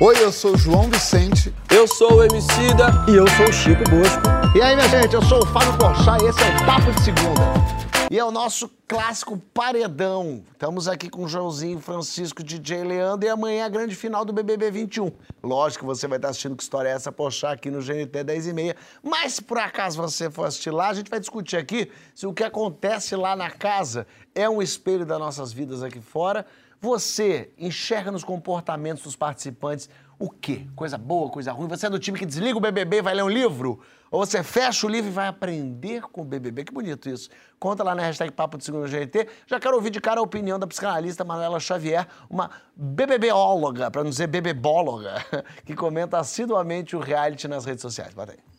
Oi, eu sou o João Vicente. Eu sou o Emicida. E eu sou o Chico Bosco. E aí, minha gente, eu sou o Fábio Porchat e esse é o Papo de Segunda. E é o nosso clássico paredão. Estamos aqui com o Joãozinho, Francisco, DJ Leandro e amanhã a grande final do BBB 21. Lógico que você vai estar assistindo que história é essa, Porchat, aqui no GNT 10 e meia. Mas se por acaso você for assistir lá, a gente vai discutir aqui se o que acontece lá na casa é um espelho das nossas vidas aqui fora. Você enxerga nos comportamentos dos participantes o quê? Coisa boa, coisa ruim? Você é do time que desliga o BBB e vai ler um livro? Ou você fecha o livro e vai aprender com o BBB? Que bonito isso. Conta lá na hashtag Papo de Segundo GT. Já quero ouvir de cara a opinião da psicanalista Manuela Xavier, uma BBBóloga, para não dizer bebebóloga, que comenta assiduamente o reality nas redes sociais. Bota aí.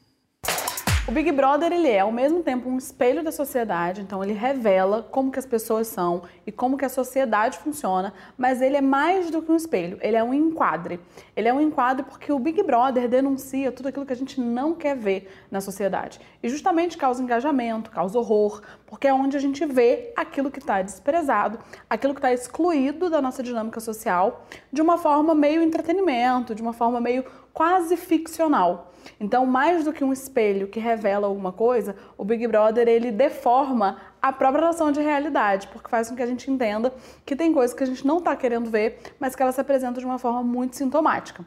O Big Brother ele é ao mesmo tempo um espelho da sociedade, então ele revela como que as pessoas são e como que a sociedade funciona, mas ele é mais do que um espelho, ele é um enquadre. Ele é um enquadre porque o Big Brother denuncia tudo aquilo que a gente não quer ver na sociedade. E justamente causa engajamento, causa horror, porque é onde a gente vê aquilo que está desprezado, aquilo que está excluído da nossa dinâmica social, de uma forma meio entretenimento, de uma forma meio quase ficcional. Então, mais do que um espelho que revela alguma coisa, o Big Brother ele deforma a própria noção de realidade, porque faz com que a gente entenda que tem coisas que a gente não está querendo ver, mas que elas se apresentam de uma forma muito sintomática.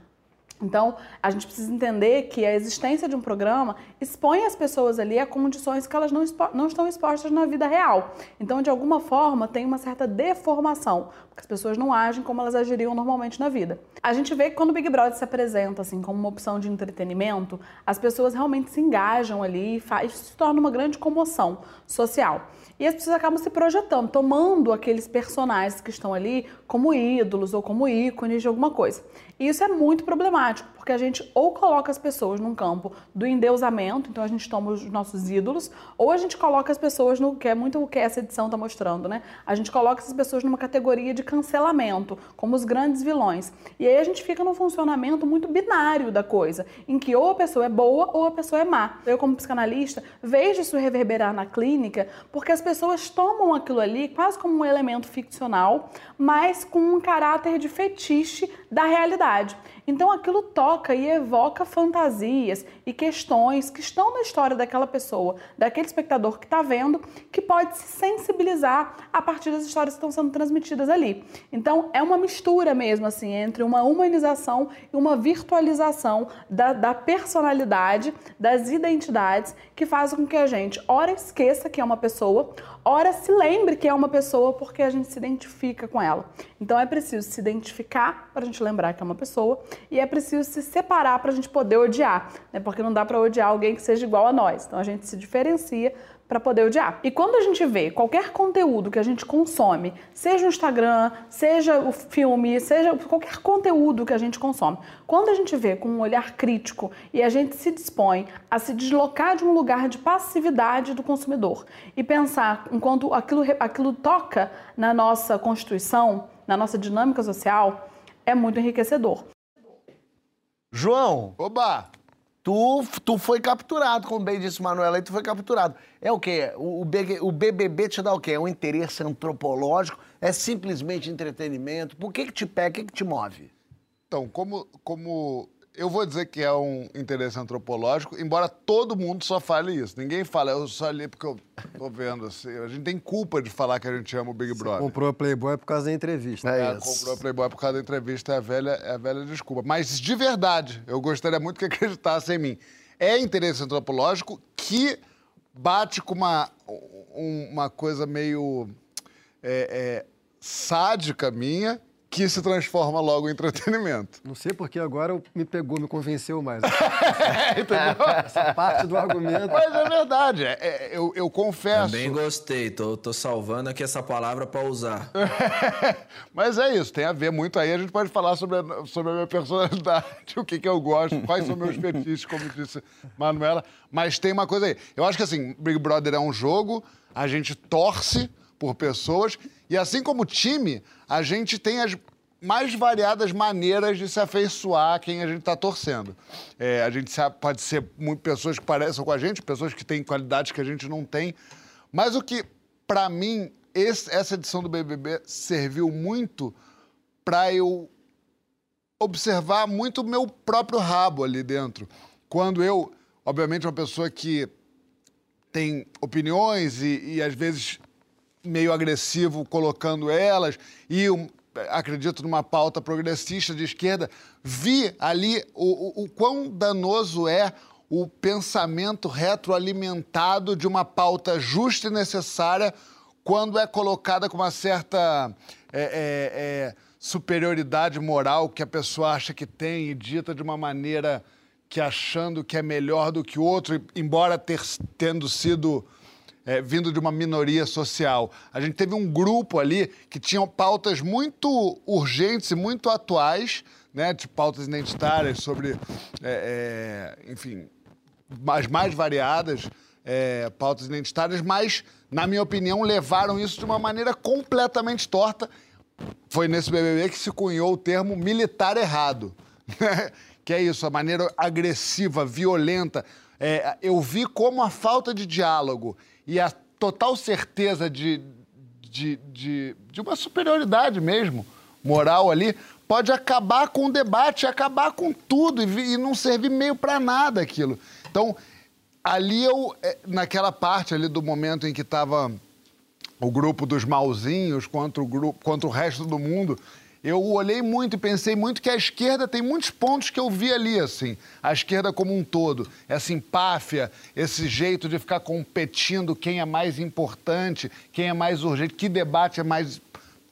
Então, a gente precisa entender que a existência de um programa expõe as pessoas ali a condições que elas não, não estão expostas na vida real. Então, de alguma forma, tem uma certa deformação, porque as pessoas não agem como elas agiriam normalmente na vida. A gente vê que quando o Big Brother se apresenta assim como uma opção de entretenimento, as pessoas realmente se engajam ali e faz, se torna uma grande comoção social. E as pessoas acabam se projetando, tomando aqueles personagens que estão ali como ídolos ou como ícones de alguma coisa. E isso é muito problemático, porque a gente ou coloca as pessoas num campo do endeusamento, então a gente toma os nossos ídolos, ou a gente coloca as pessoas no que é muito o que essa edição está mostrando, né? A gente coloca essas pessoas numa categoria de cancelamento, como os grandes vilões. E aí a gente fica num funcionamento muito binário da coisa, em que ou a pessoa é boa ou a pessoa é má. Eu, como psicanalista, vejo isso reverberar na clínica, porque as pessoas tomam aquilo ali quase como um elemento ficcional, mas com um caráter de fetiche da realidade. Então aquilo toca e evoca fantasias e questões que estão na história daquela pessoa, daquele espectador que está vendo, que pode se sensibilizar a partir das histórias que estão sendo transmitidas ali. Então é uma mistura mesmo assim entre uma humanização e uma virtualização da, da personalidade, das identidades, que faz com que a gente ora esqueça que é uma pessoa, ora se lembre que é uma pessoa porque a gente se identifica com ela. Então é preciso se identificar para a gente lembrar que é uma pessoa e é preciso se separar para a gente poder odiar, né? porque não dá para odiar alguém que seja igual a nós. Então a gente se diferencia para poder odiar. E quando a gente vê qualquer conteúdo que a gente consome, seja o Instagram, seja o filme, seja qualquer conteúdo que a gente consome, quando a gente vê com um olhar crítico e a gente se dispõe a se deslocar de um lugar de passividade do consumidor e pensar enquanto aquilo, aquilo toca na nossa constituição, na nossa dinâmica social, é muito enriquecedor. João. Oba! Tu, tu foi capturado, como bem disse Manuela, aí tu foi capturado. É o quê? O, o, BBB te dá o quê? É um interesse antropológico? É simplesmente entretenimento? Por que que te pega? O que que te move? Então, como, como eu vou dizer que é um interesse antropológico, embora todo mundo só fale isso. Ninguém fala, eu só li porque eu tô vendo assim. A gente tem culpa de falar que a gente ama o Big Brother. Você comprou a Playboy por causa da entrevista. É, é comprou a Playboy por causa da entrevista, é a velha, é a velha desculpa. Mas de verdade, eu gostaria muito que acreditasse em mim. É interesse antropológico que bate com uma, uma coisa meio é, é, sádica minha, que se transforma logo em entretenimento. Não sei porque agora me pegou, me convenceu mais. entendeu? Essa parte do argumento. Mas é verdade, é, é, eu, eu confesso. Também gostei, tô, tô salvando aqui essa palavra para usar. Mas é isso, tem a ver muito aí. A gente pode falar sobre a, sobre a minha personalidade, o que, que eu gosto, quais são meus fetiches, como disse Manuela. Mas tem uma coisa aí. Eu acho que assim, Big Brother é um jogo, a gente torce por pessoas. E assim como time, a gente tem as mais variadas maneiras de se afeiçoar a quem a gente está torcendo. É, a gente pode ser pessoas que parecem com a gente, pessoas que têm qualidades que a gente não tem. Mas o que, para mim, esse, essa edição do BBB serviu muito para eu observar muito o meu próprio rabo ali dentro. Quando eu, obviamente, uma pessoa que tem opiniões e, e às vezes meio agressivo colocando elas e um, acredito numa pauta progressista de esquerda, vi ali o, o, o quão danoso é o pensamento retroalimentado de uma pauta justa e necessária quando é colocada com uma certa é, é, é, superioridade moral que a pessoa acha que tem e dita de uma maneira que achando que é melhor do que o outro, embora ter, tendo sido é, vindo de uma minoria social. A gente teve um grupo ali que tinham pautas muito urgentes e muito atuais, né, de pautas identitárias sobre, é, é, enfim, as mais variadas é, pautas identitárias, mas, na minha opinião, levaram isso de uma maneira completamente torta. Foi nesse BBB que se cunhou o termo militar errado. né? que é isso, a maneira agressiva, violenta. É, eu vi como a falta de diálogo e a total certeza de, de, de, de uma superioridade mesmo, moral ali, pode acabar com o debate, acabar com tudo e, e não servir meio para nada aquilo. Então, ali eu, é, naquela parte ali do momento em que estava o grupo dos malzinhos contra o, grupo, contra o resto do mundo, eu olhei muito e pensei muito que a esquerda tem muitos pontos que eu vi ali, assim. A esquerda como um todo. Essa empáfia, esse jeito de ficar competindo quem é mais importante, quem é mais urgente, que debate é mais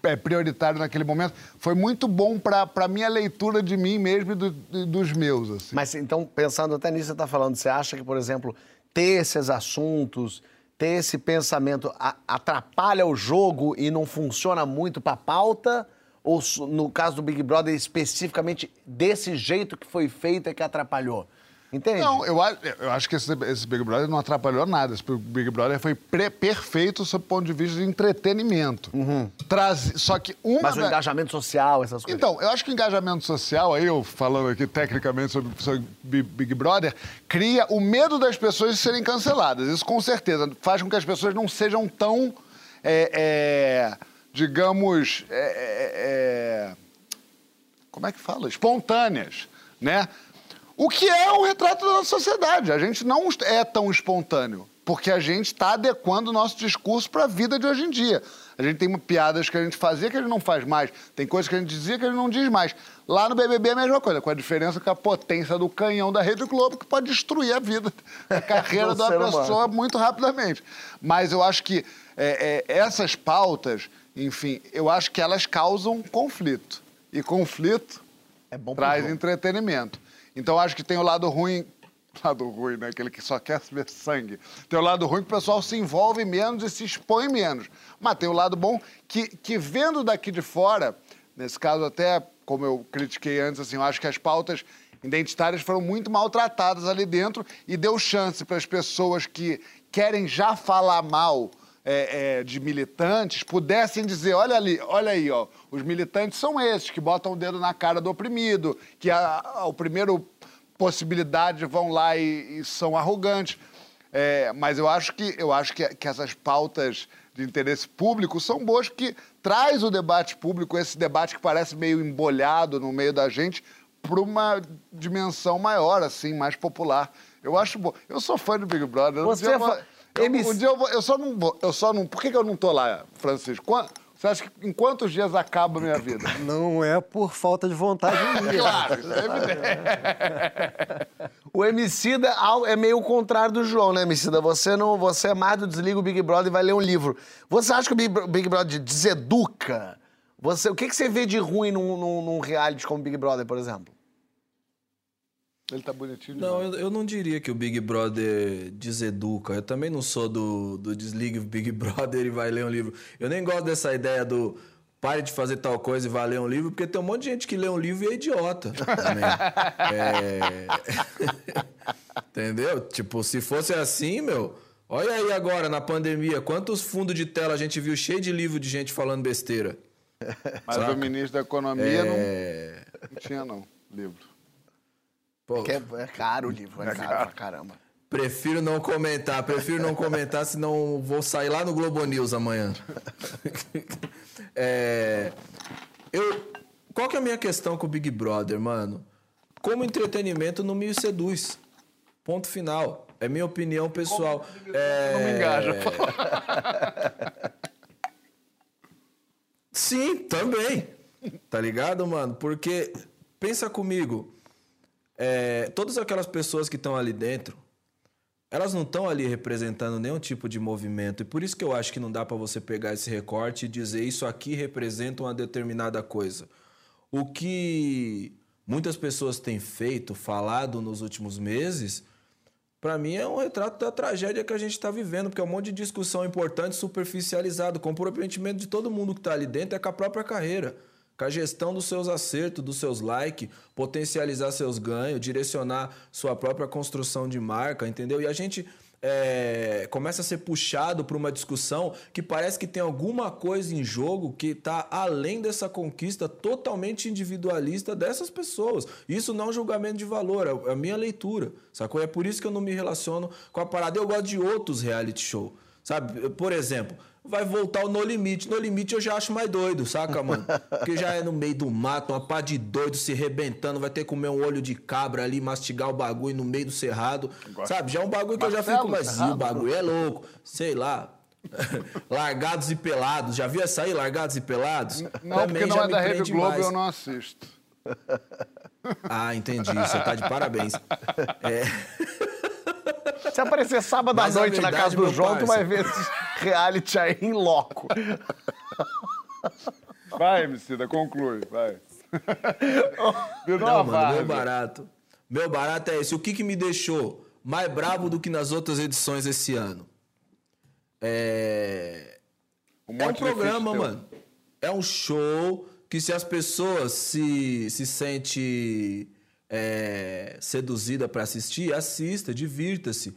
é, prioritário naquele momento. Foi muito bom para a minha leitura de mim mesmo e do, dos meus. Assim. Mas então, pensando até nisso você está falando, você acha que, por exemplo, ter esses assuntos, ter esse pensamento atrapalha o jogo e não funciona muito para a pauta? Ou no caso do Big Brother, especificamente desse jeito que foi feito é que atrapalhou? Entende? Não, eu, eu acho que esse, esse, Big Brother não atrapalhou nada. Esse Big Brother foi perfeito sob o ponto de vista de entretenimento. Uhum. Traz, só que uma. Mas o engajamento social, essas coisas. Então, eu acho que o engajamento social, aí eu falando aqui tecnicamente sobre, sobre Big Brother, cria o medo das pessoas de serem canceladas. Isso com certeza faz com que as pessoas não sejam tão. É, é digamos, é, é, é, como é que fala? Espontâneas, né? O que é o retrato da nossa sociedade. A gente não é tão espontâneo, porque a gente está adequando o nosso discurso para a vida de hoje em dia. A gente tem piadas que a gente fazia que a gente não faz mais, tem coisas que a gente dizia que a gente não diz mais. Lá no BBB é a mesma coisa, com a diferença que a potência do canhão da Rede Globo que pode destruir a vida, a carreira da pessoa muito rapidamente. Mas eu acho que é, é, essas pautas enfim, eu acho que elas causam conflito. E conflito é bom traz entretenimento. Então, acho que tem o lado ruim. Lado ruim, né? Aquele que só quer ver sangue. Tem o lado ruim que o pessoal se envolve menos e se expõe menos. Mas tem o lado bom que, que vendo daqui de fora, nesse caso até, como eu critiquei antes, assim, eu acho que as pautas identitárias foram muito maltratadas ali dentro e deu chance para as pessoas que querem já falar mal é, é, de militantes pudessem dizer, olha ali, olha aí, ó, os militantes são esses que botam o dedo na cara do oprimido, que a, a, a primeiro possibilidade vão lá e, e são arrogantes. É, mas eu acho que eu acho que, que essas pautas de interesse público são boas porque traz o debate público, esse debate que parece meio embolhado no meio da gente, para uma dimensão maior, assim, mais popular. Eu acho bom. Eu sou fã do Big Brother. Você, é vou... Eu, um dia eu, vou, eu só não vou, eu só não. Por que, que eu não tô lá, Francisco? Quando, você acha que em quantos dias acaba a minha vida? Não é por falta de vontade minha. claro, isso é evidente. o Emicida é meio o contrário do João, né, Emicida? Você, não, você é mais do desliga o Big Brother e vai ler um livro. Você acha que o Big, Brother deseduca? Você, o que, que você vê de ruim num, num, num reality como Big Brother, por exemplo? Ele tá bonitinho Não, eu, eu, não diria que o Big Brother deseduca. Eu também não sou do, do desligue o Big Brother e vai ler um livro. Eu nem gosto dessa ideia do pare de fazer tal coisa e vá ler um livro, porque tem um monte de gente que lê um livro e é idiota é... Entendeu? Tipo, se fosse assim, meu... Olha aí agora, na pandemia, quantos fundos de tela a gente viu cheio de livro de gente falando besteira. Mas Saca? o ministro da Economia é... não, não tinha, não, livro. Pô, é, é, caro o livro, é, é caro, caro pra caramba. Prefiro não comentar, prefiro não comentar, senão vou sair lá no Globo News amanhã. é, eu, qual que é a minha questão com o Big Brother, mano? Como entretenimento não me seduz. Ponto final. É minha opinião pessoal. É... Não me engaja. Sim, também. Tá ligado, mano? Porque, pensa comigo, é, todas aquelas pessoas que estão ali dentro, elas não estão ali representando nenhum tipo de movimento. E por isso que eu acho que não dá para você pegar esse recorte e dizer isso aqui representa uma determinada coisa. O que muitas pessoas têm feito, falado nos últimos meses, para mim é um retrato da tragédia que a gente está vivendo, porque é um monte de discussão importante superficializado. O comprometimento de todo mundo que está ali dentro é com a própria carreira com a gestão dos seus acertos, dos seus likes, potencializar seus ganhos, direcionar sua própria construção de marca, entendeu? E a gente é, começa a ser puxado para uma discussão que parece que tem alguma coisa em jogo que está além dessa conquista totalmente individualista dessas pessoas. Isso não é um julgamento de valor, é a minha leitura, sacou? É por isso que eu não me relaciono com a parada. Eu gosto de outros reality show, sabe? Por exemplo, vai voltar o No Limite. No Limite eu já acho mais doido, saca, mano? Porque já é no meio do mato, uma pá de doido se rebentando, vai ter que comer um olho de cabra ali, mastigar o bagulho no meio do cerrado. Sabe? Já é um bagulho que Marcelo, eu já fico mais. Cerrado. o bagulho é louco. Sei lá. Largados e Pelados. Já viu essa aí, Largados e Pelados? Não, Também porque não é da Rede Globo, mais. eu não assisto. Ah, entendi. Você tá de parabéns. É... Se aparecer sábado à noite verdade, na casa do João, parça. tu vai ver esse reality aí em loco. Vai, Emicida, conclui, vai. Não, mano, meu barato. Meu barato é esse. O que, que me deixou mais bravo do que nas outras edições esse ano? É. Um é um programa, mano. É um show que se as pessoas se, se sentem é, seduzida para assistir, assista, divirta-se.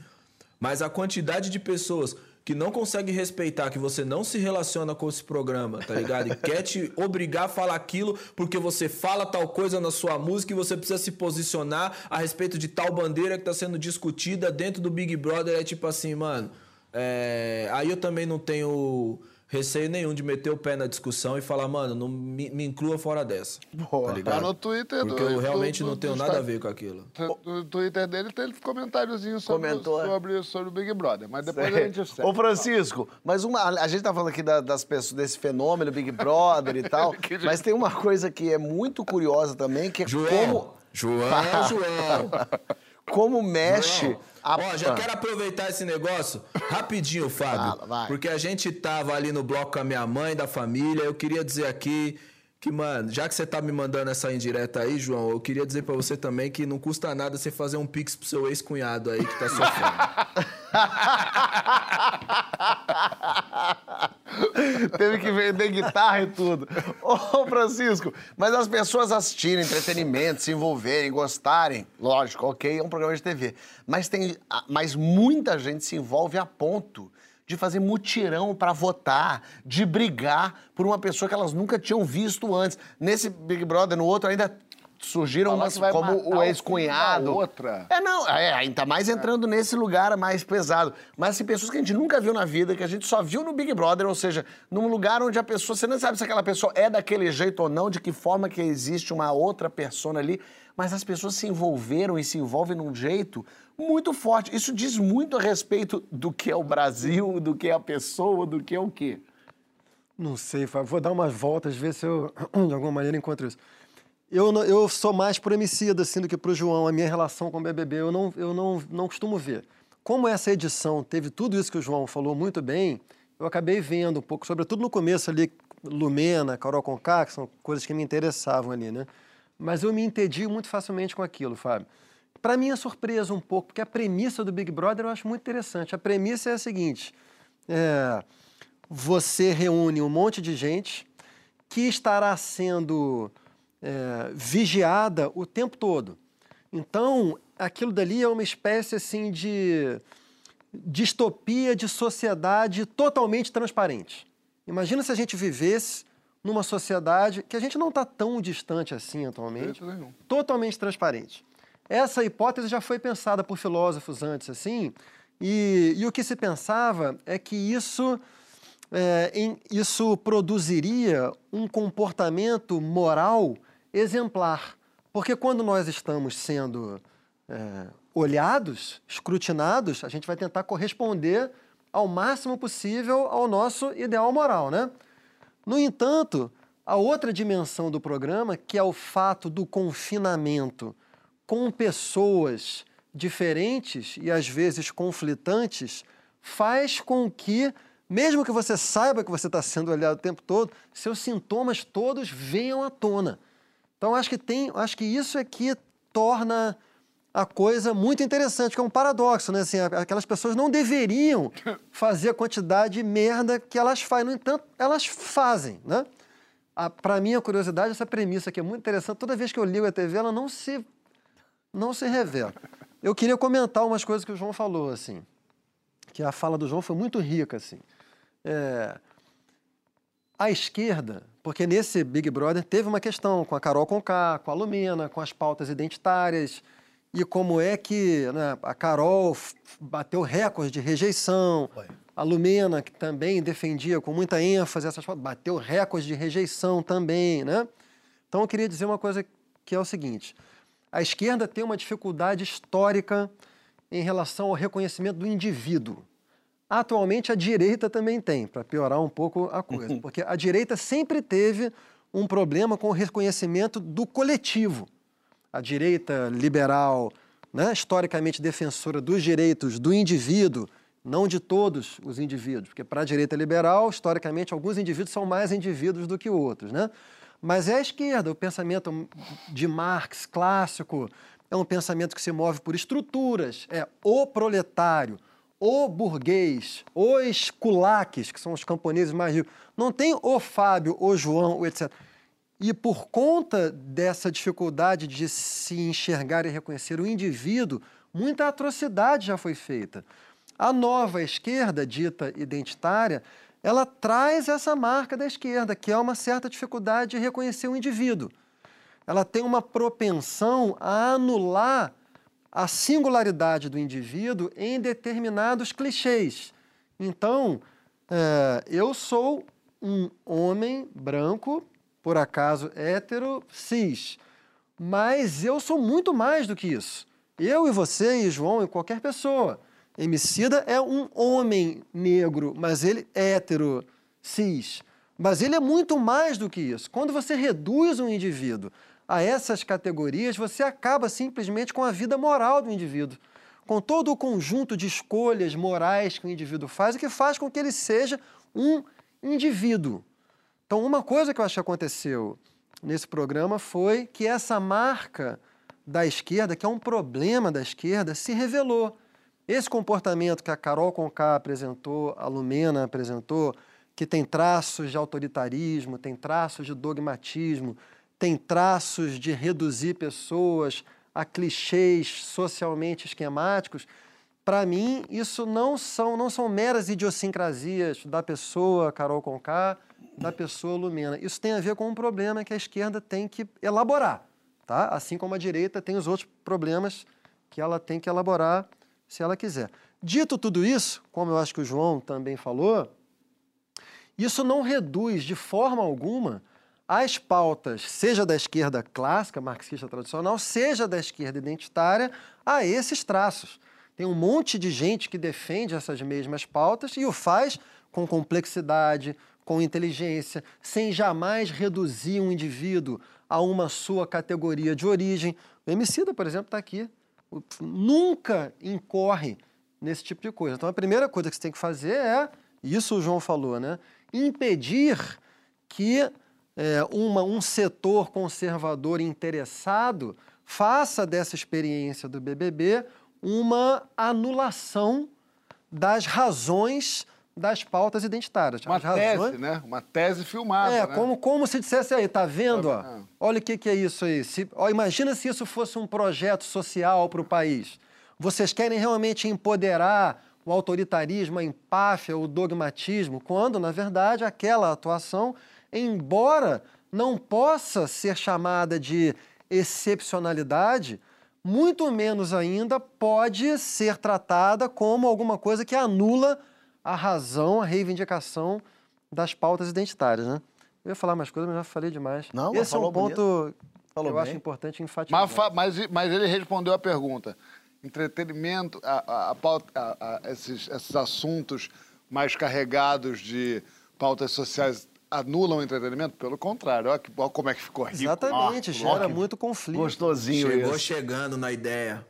Mas a quantidade de pessoas que não consegue respeitar que você não se relaciona com esse programa, tá ligado? E quer te obrigar a falar aquilo porque você fala tal coisa na sua música e você precisa se posicionar a respeito de tal bandeira que tá sendo discutida dentro do Big Brother. É tipo assim, mano. É... Aí eu também não tenho receio nenhum de meter o pé na discussão e falar, mano, não me, me inclua fora dessa. Boa. Tá ligado? Tá no Twitter Porque do, eu realmente do, não tenho nada a ver com aquilo. No Twitter dele tem comentáriozinho sobre, sobre, sobre o Big Brother, mas depois Sei. a gente segue. Ô, Francisco, mas uma, a gente tá falando aqui da, das pessoas, desse fenômeno Big Brother e tal, mas tem uma coisa que é muito curiosa também, que é João, como... João, João. como mexe... João. Ó, já quero aproveitar esse negócio rapidinho, Fábio. Fala, porque a gente tava ali no bloco com a minha mãe, da família. Eu queria dizer aqui que, mano, já que você tá me mandando essa indireta aí, João, eu queria dizer para você também que não custa nada você fazer um pix pro seu ex-cunhado aí que tá sofrendo. Teve que vender guitarra e tudo. Ô, Francisco, mas as pessoas assistirem entretenimento, se envolverem, gostarem, lógico, ok, é um programa de TV. Mas, tem, mas muita gente se envolve a ponto de fazer mutirão para votar, de brigar por uma pessoa que elas nunca tinham visto antes. Nesse Big Brother, no outro, ainda surgiram umas como o ex-cunhado. outra. É, não, é, ainda mais entrando é. nesse lugar mais pesado. Mas assim, pessoas que a gente nunca viu na vida, que a gente só viu no Big Brother, ou seja, num lugar onde a pessoa, você não sabe se aquela pessoa é daquele jeito ou não, de que forma que existe uma outra persona ali, mas as pessoas se envolveram e se envolvem num jeito muito forte. Isso diz muito a respeito do que é o Brasil, do que é a pessoa, do que é o quê. Não sei, vou dar umas voltas, ver se eu, de alguma maneira, encontro isso. Eu, eu sou mais pro Emicida, assim, do que pro João. A minha relação com o BBB eu não, eu não, não costumo ver. Como essa edição teve tudo isso que o João falou muito bem, eu acabei vendo um pouco, sobretudo no começo ali, Lumena, Carol Conká, que são coisas que me interessavam ali, né? Mas eu me entendi muito facilmente com aquilo, Fábio. Para mim é surpresa um pouco, porque a premissa do Big Brother eu acho muito interessante. A premissa é a seguinte: é, você reúne um monte de gente que estará sendo é, vigiada o tempo todo. Então, aquilo dali é uma espécie assim de distopia de sociedade totalmente transparente. Imagina se a gente vivesse numa sociedade que a gente não está tão distante assim atualmente, totalmente transparente. Essa hipótese já foi pensada por filósofos antes, assim, e, e o que se pensava é que isso é, em, isso produziria um comportamento moral exemplar. Porque quando nós estamos sendo é, olhados, escrutinados, a gente vai tentar corresponder ao máximo possível ao nosso ideal moral, né? No entanto, a outra dimensão do programa, que é o fato do confinamento com pessoas diferentes e às vezes conflitantes, faz com que, mesmo que você saiba que você está sendo olhado o tempo todo, seus sintomas todos venham à tona. Então acho que tem, acho que isso é que torna a coisa muito interessante, que é um paradoxo, né? Assim, aquelas pessoas não deveriam fazer a quantidade de merda que elas fazem, no entanto, elas fazem, né? Para mim, a curiosidade, essa premissa que é muito interessante, toda vez que eu ligo a TV, ela não se, não se revela. Eu queria comentar umas coisas que o João falou, assim, que a fala do João foi muito rica, assim. É, a esquerda, porque nesse Big Brother teve uma questão com a Carol Conká, com a Lumena, com as pautas identitárias, e como é que né, a Carol bateu recorde de rejeição, Foi. a Lumena, que também defendia com muita ênfase essas pautas, bateu recorde de rejeição também, né? Então eu queria dizer uma coisa que é o seguinte, a esquerda tem uma dificuldade histórica em relação ao reconhecimento do indivíduo. Atualmente a direita também tem, para piorar um pouco a coisa, porque a direita sempre teve um problema com o reconhecimento do coletivo. A direita liberal, né, historicamente defensora dos direitos do indivíduo, não de todos os indivíduos, porque para a direita liberal, historicamente, alguns indivíduos são mais indivíduos do que outros, né? Mas é a esquerda, o pensamento de Marx clássico, é um pensamento que se move por estruturas, é o proletário, o burguês, os culaques, que são os camponeses mais ricos. Não tem o Fábio, o João, o etc. E por conta dessa dificuldade de se enxergar e reconhecer o indivíduo, muita atrocidade já foi feita. A nova esquerda, dita identitária, ela traz essa marca da esquerda, que é uma certa dificuldade de reconhecer o indivíduo. Ela tem uma propensão a anular a singularidade do indivíduo em determinados clichês. Então, é, eu sou um homem branco por acaso hétero, cis. Mas eu sou muito mais do que isso. Eu e você e João e qualquer pessoa. Emicida é um homem negro, mas ele é hétero, cis. Mas ele é muito mais do que isso. Quando você reduz um indivíduo a essas categorias, você acaba simplesmente com a vida moral do indivíduo, com todo o conjunto de escolhas morais que o indivíduo faz e que faz com que ele seja um indivíduo. Então, uma coisa que eu acho que aconteceu nesse programa foi que essa marca da esquerda, que é um problema da esquerda, se revelou. Esse comportamento que a Carol Conká apresentou, a Lumena apresentou, que tem traços de autoritarismo, tem traços de dogmatismo, tem traços de reduzir pessoas a clichês socialmente esquemáticos, para mim isso não são, não são meras idiosincrasias da pessoa Carol Conká, da pessoa lumena. Isso tem a ver com um problema que a esquerda tem que elaborar, tá? Assim como a direita tem os outros problemas que ela tem que elaborar se ela quiser. Dito tudo isso, como eu acho que o João também falou, isso não reduz de forma alguma as pautas, seja da esquerda clássica, marxista tradicional, seja da esquerda identitária, a esses traços. Tem um monte de gente que defende essas mesmas pautas e o faz com complexidade, com inteligência, sem jamais reduzir um indivíduo a uma sua categoria de origem. O Emicida, por exemplo, está aqui. Nunca incorre nesse tipo de coisa. Então, a primeira coisa que você tem que fazer é, isso o João falou, né? impedir que é, uma, um setor conservador interessado faça dessa experiência do BBB uma anulação das razões das pautas identitárias. Uma tese, né? Uma tese filmada. É, né? como, como se dissesse aí, tá vendo? Ó, é. olha o que, que é isso aí. Se, ó, imagina se isso fosse um projeto social para o país. Vocês querem realmente empoderar o autoritarismo, a empáfia, o dogmatismo, quando, na verdade, aquela atuação, embora não possa ser chamada de excepcionalidade, muito menos ainda pode ser tratada como alguma coisa que anula a razão, a reivindicação das pautas identitárias, né? Eu ia falar mais coisas, mas já falei demais. Não, Esse é um ponto Falou que eu acho bem. importante enfatizar. Mas, mas, mas ele respondeu a pergunta. Entretenimento, a, a- a pauta- a- a- esses, esses assuntos mais carregados de pautas sociais anulam o entretenimento? Pelo contrário, olha, que, olha como é que ficou rico. Exatamente, Ó, gera ó, muito conflito. Gostosinho Chegou isso. chegando na ideia.